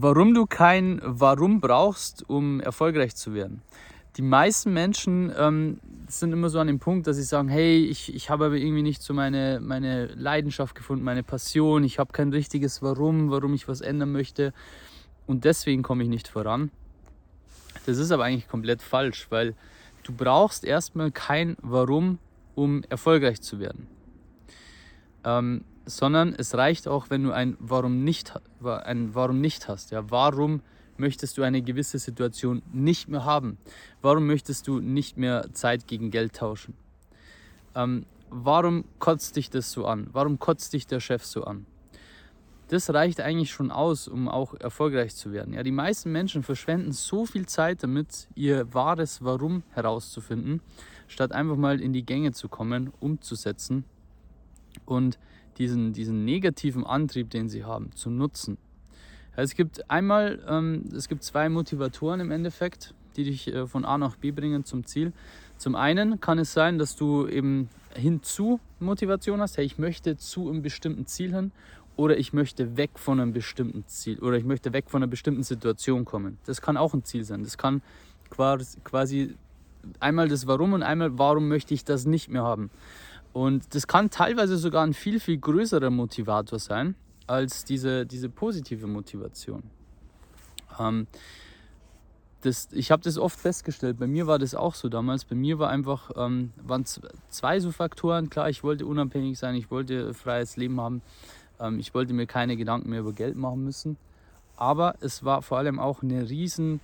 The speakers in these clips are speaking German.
Warum du kein Warum brauchst, um erfolgreich zu werden. Die meisten Menschen ähm, sind immer so an dem Punkt, dass sie sagen, hey, ich, ich habe aber irgendwie nicht so meine, meine Leidenschaft gefunden, meine Passion, ich habe kein richtiges Warum, warum ich was ändern möchte und deswegen komme ich nicht voran. Das ist aber eigentlich komplett falsch, weil du brauchst erstmal kein Warum, um erfolgreich zu werden. Ähm, sondern es reicht auch, wenn du ein Warum nicht, ein Warum nicht hast. Ja, warum möchtest du eine gewisse Situation nicht mehr haben? Warum möchtest du nicht mehr Zeit gegen Geld tauschen? Ähm, warum kotzt dich das so an? Warum kotzt dich der Chef so an? Das reicht eigentlich schon aus, um auch erfolgreich zu werden. Ja, die meisten Menschen verschwenden so viel Zeit damit, ihr wahres Warum herauszufinden, statt einfach mal in die Gänge zu kommen, umzusetzen und diesen, diesen negativen Antrieb, den sie haben, zu nutzen. Es gibt einmal, ähm, es gibt zwei Motivatoren im Endeffekt, die dich äh, von A nach B bringen zum Ziel. Zum einen kann es sein, dass du eben hinzu Motivation hast, hey, ich möchte zu einem bestimmten Ziel hin oder ich möchte weg von einem bestimmten Ziel oder ich möchte weg von einer bestimmten Situation kommen. Das kann auch ein Ziel sein. Das kann quasi einmal das Warum und einmal Warum möchte ich das nicht mehr haben. Und das kann teilweise sogar ein viel, viel größerer Motivator sein als diese, diese positive Motivation. Ähm, das, ich habe das oft festgestellt, bei mir war das auch so damals. Bei mir war einfach, ähm, waren zwei so Faktoren. Klar, ich wollte unabhängig sein, ich wollte freies Leben haben, ähm, ich wollte mir keine Gedanken mehr über Geld machen müssen. Aber es war vor allem auch eine riesen,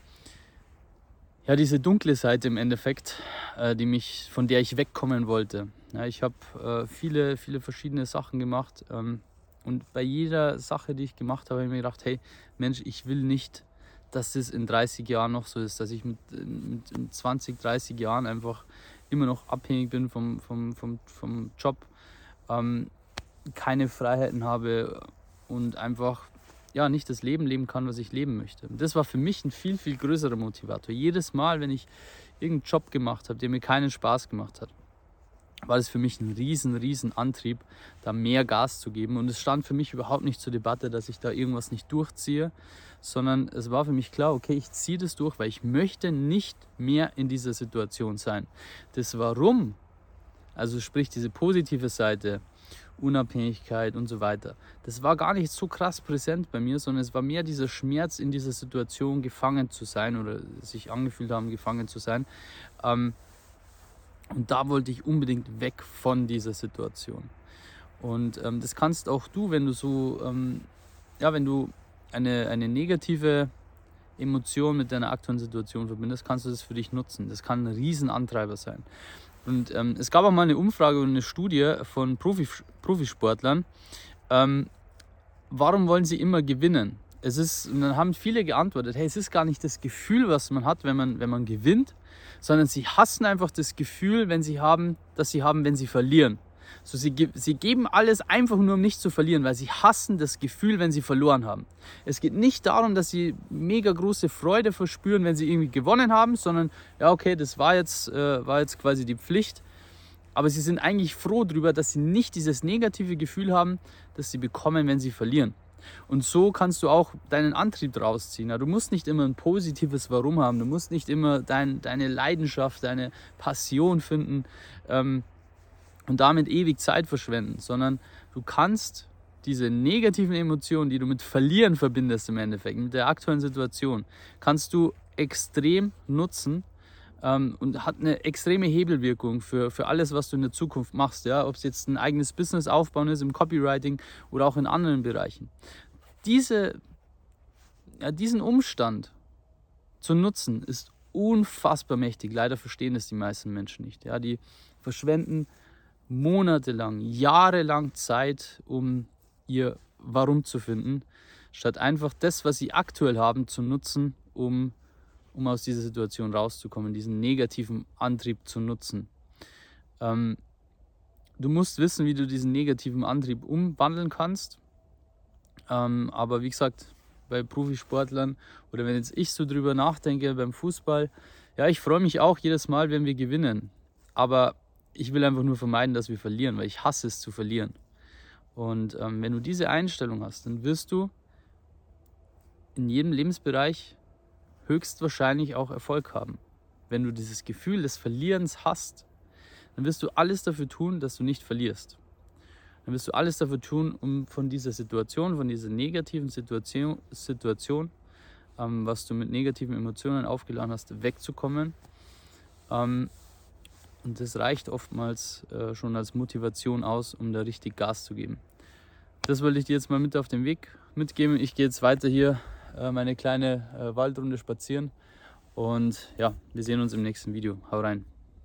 ja, diese dunkle Seite im Endeffekt, äh, die mich, von der ich wegkommen wollte. Ja, ich habe äh, viele, viele verschiedene Sachen gemacht ähm, und bei jeder Sache, die ich gemacht habe, habe ich mir gedacht, hey Mensch, ich will nicht, dass es in 30 Jahren noch so ist, dass ich mit, mit 20, 30 Jahren einfach immer noch abhängig bin vom, vom, vom, vom Job, ähm, keine Freiheiten habe und einfach ja, nicht das Leben leben kann, was ich leben möchte. Das war für mich ein viel, viel größerer Motivator. Jedes Mal, wenn ich irgendeinen Job gemacht habe, der mir keinen Spaß gemacht hat, war das für mich ein riesen, riesen Antrieb, da mehr Gas zu geben. Und es stand für mich überhaupt nicht zur Debatte, dass ich da irgendwas nicht durchziehe, sondern es war für mich klar, okay, ich ziehe das durch, weil ich möchte nicht mehr in dieser Situation sein. Das Warum, also sprich diese positive Seite, Unabhängigkeit und so weiter, das war gar nicht so krass präsent bei mir, sondern es war mehr dieser Schmerz, in dieser Situation gefangen zu sein oder sich angefühlt haben, gefangen zu sein. Ähm, und da wollte ich unbedingt weg von dieser Situation. Und ähm, das kannst auch du, wenn du so, ähm, ja, wenn du eine, eine negative Emotion mit deiner aktuellen Situation verbindest, kannst du das für dich nutzen. Das kann ein Riesenantreiber sein. Und ähm, es gab auch mal eine Umfrage und eine Studie von Profi, Profisportlern. Ähm, warum wollen sie immer gewinnen? Es ist, und dann haben viele geantwortet, hey, es ist gar nicht das Gefühl, was man hat, wenn man, wenn man gewinnt, sondern sie hassen einfach das Gefühl, wenn sie haben, dass sie haben, wenn sie verlieren. So, sie, sie geben alles einfach nur, um nicht zu verlieren, weil sie hassen das Gefühl, wenn sie verloren haben. Es geht nicht darum, dass sie mega große Freude verspüren, wenn sie irgendwie gewonnen haben, sondern ja, okay, das war jetzt, äh, war jetzt quasi die Pflicht. Aber sie sind eigentlich froh darüber, dass sie nicht dieses negative Gefühl haben, das sie bekommen, wenn sie verlieren. Und so kannst du auch deinen Antrieb draus ziehen. du musst nicht immer ein positives Warum haben. Du musst nicht immer dein, deine Leidenschaft, deine Passion finden ähm, und damit ewig Zeit verschwenden, sondern du kannst diese negativen Emotionen, die du mit Verlieren verbindest im Endeffekt, mit der aktuellen Situation, kannst du extrem nutzen ähm, und hat eine extreme Hebelwirkung für, für alles, was du in der Zukunft machst. Ja? Ob es jetzt ein eigenes Business aufbauen ist, im Copywriting oder auch in anderen Bereichen. Diese, ja, diesen Umstand zu nutzen, ist unfassbar mächtig. Leider verstehen es die meisten Menschen nicht. Ja? Die verschwenden monatelang, jahrelang Zeit, um ihr Warum zu finden, statt einfach das, was sie aktuell haben, zu nutzen, um um aus dieser Situation rauszukommen, diesen negativen Antrieb zu nutzen. Ähm, du musst wissen, wie du diesen negativen Antrieb umwandeln kannst. Ähm, aber wie gesagt, bei Profisportlern oder wenn jetzt ich so drüber nachdenke beim Fußball, ja, ich freue mich auch jedes Mal, wenn wir gewinnen. Aber ich will einfach nur vermeiden, dass wir verlieren, weil ich hasse es zu verlieren. Und ähm, wenn du diese Einstellung hast, dann wirst du in jedem Lebensbereich höchstwahrscheinlich auch Erfolg haben. Wenn du dieses Gefühl des Verlierens hast, dann wirst du alles dafür tun, dass du nicht verlierst. Dann wirst du alles dafür tun, um von dieser Situation, von dieser negativen Situation, Situation ähm, was du mit negativen Emotionen aufgeladen hast, wegzukommen. Ähm, und das reicht oftmals äh, schon als Motivation aus, um da richtig Gas zu geben. Das wollte ich dir jetzt mal mit auf den Weg mitgeben. Ich gehe jetzt weiter hier äh, meine kleine äh, Waldrunde spazieren. Und ja, wir sehen uns im nächsten Video. Hau rein.